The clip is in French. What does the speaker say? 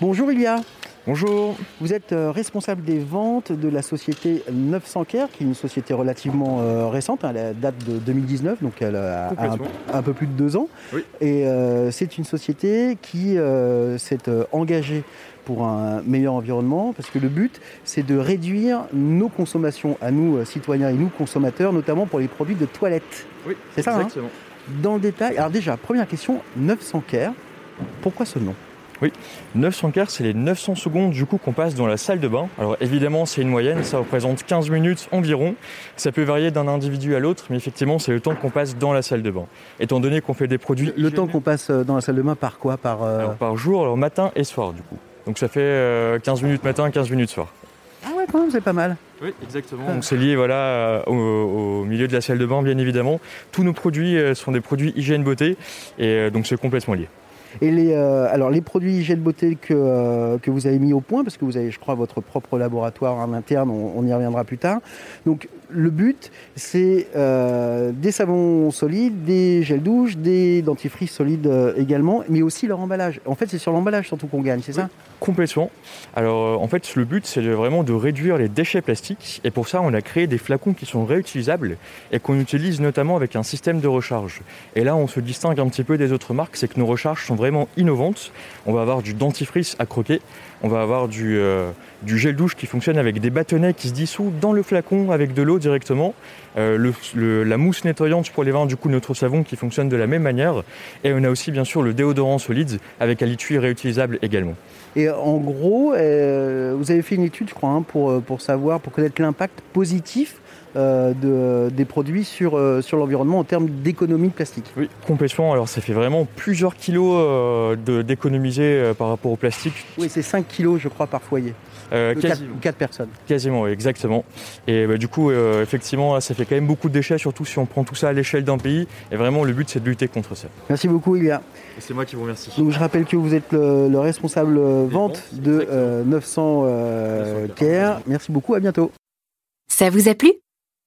Bonjour Ilia. Bonjour. Vous êtes euh, responsable des ventes de la société 900 Care, qui est une société relativement euh, récente, hein, elle date de 2019, donc elle a un, un peu plus de deux ans. Oui. Et euh, c'est une société qui euh, s'est engagée pour un meilleur environnement, parce que le but, c'est de réduire nos consommations à nous, citoyens et nous, consommateurs, notamment pour les produits de toilette. Oui, C'est ça, hein? exactement. Dans le détail, alors déjà, première question, 900 Care, pourquoi ce nom? 900 quarts, c'est les 900 secondes du coup qu'on passe dans la salle de bain. Alors évidemment, c'est une moyenne, ça représente 15 minutes environ. Ça peut varier d'un individu à l'autre, mais effectivement, c'est le temps qu'on passe dans la salle de bain. Étant donné qu'on fait des produits Le temps qu'on passe euh, dans la salle de bain par quoi? Par euh, alors, par jour, alors matin et soir du coup. Donc ça fait euh, 15 minutes matin, 15 minutes soir. Ah ouais, quand même, c'est pas mal. Oui, exactement. Donc c'est lié voilà, euh, au, au milieu de la salle de bain, bien évidemment. Tous nos produits euh, sont des produits hygiène beauté, et euh, donc c'est complètement lié. Et les, euh, alors les produits hygiène beauté que, euh, que vous avez mis au point, parce que vous avez, je crois, votre propre laboratoire en interne, on, y reviendra plus tard. Donc le but, c'est euh, des savons solides, des gels douche, des dentifrices solides euh, également, mais aussi leur emballage. En fait, c'est sur l'emballage surtout qu'on gagne, c'est ça? Complètement. Alors en fait, le but, c'est vraiment de réduire les déchets plastiques. Et pour ça, on a créé des flacons qui sont réutilisables et qu'on utilise notamment avec un système de recharge. Et là, on se distingue un petit peu des autres marques, c'est que nos recharges sont vraiment innovantes. On va avoir du dentifrice à croquer, on va avoir du, euh, gel douche qui fonctionne avec des bâtonnets qui se dissouent dans le flacon avec de l'eau directement. Euh, la mousse nettoyante pour les vins, du coup, notre savon qui fonctionne de la même manière. Et on a aussi, bien sûr, le déodorant solide avec un l'étui réutilisable également. Et en gros, euh, vous avez fait une étude, je crois, hein, pour, pour savoir, pour connaître l'impact positif de, des produits sur, euh, sur l'environnement en termes d'économie de plastique. Oui, complètement. Alors ça fait vraiment plusieurs kilos euh, d'économiser euh, par rapport au plastique. Oui, c'est 5 kilos, je crois, par foyer. Euh, De quasi- 4, personnes. quasiment, oui, exactement. Et bah, du coup, euh, effectivement, ça fait quand même beaucoup de déchets, surtout si on prend tout ça à l'échelle d'un pays. Et vraiment, le but, c'est de lutter contre ça. Merci beaucoup, Ilia. Et c'est moi qui vous remercie. Donc je rappelle que vous êtes le, le responsable euh, vente de exactement. euh, 900 euh, 900 Care. Merci beaucoup, à bientôt. Ça vous a plu?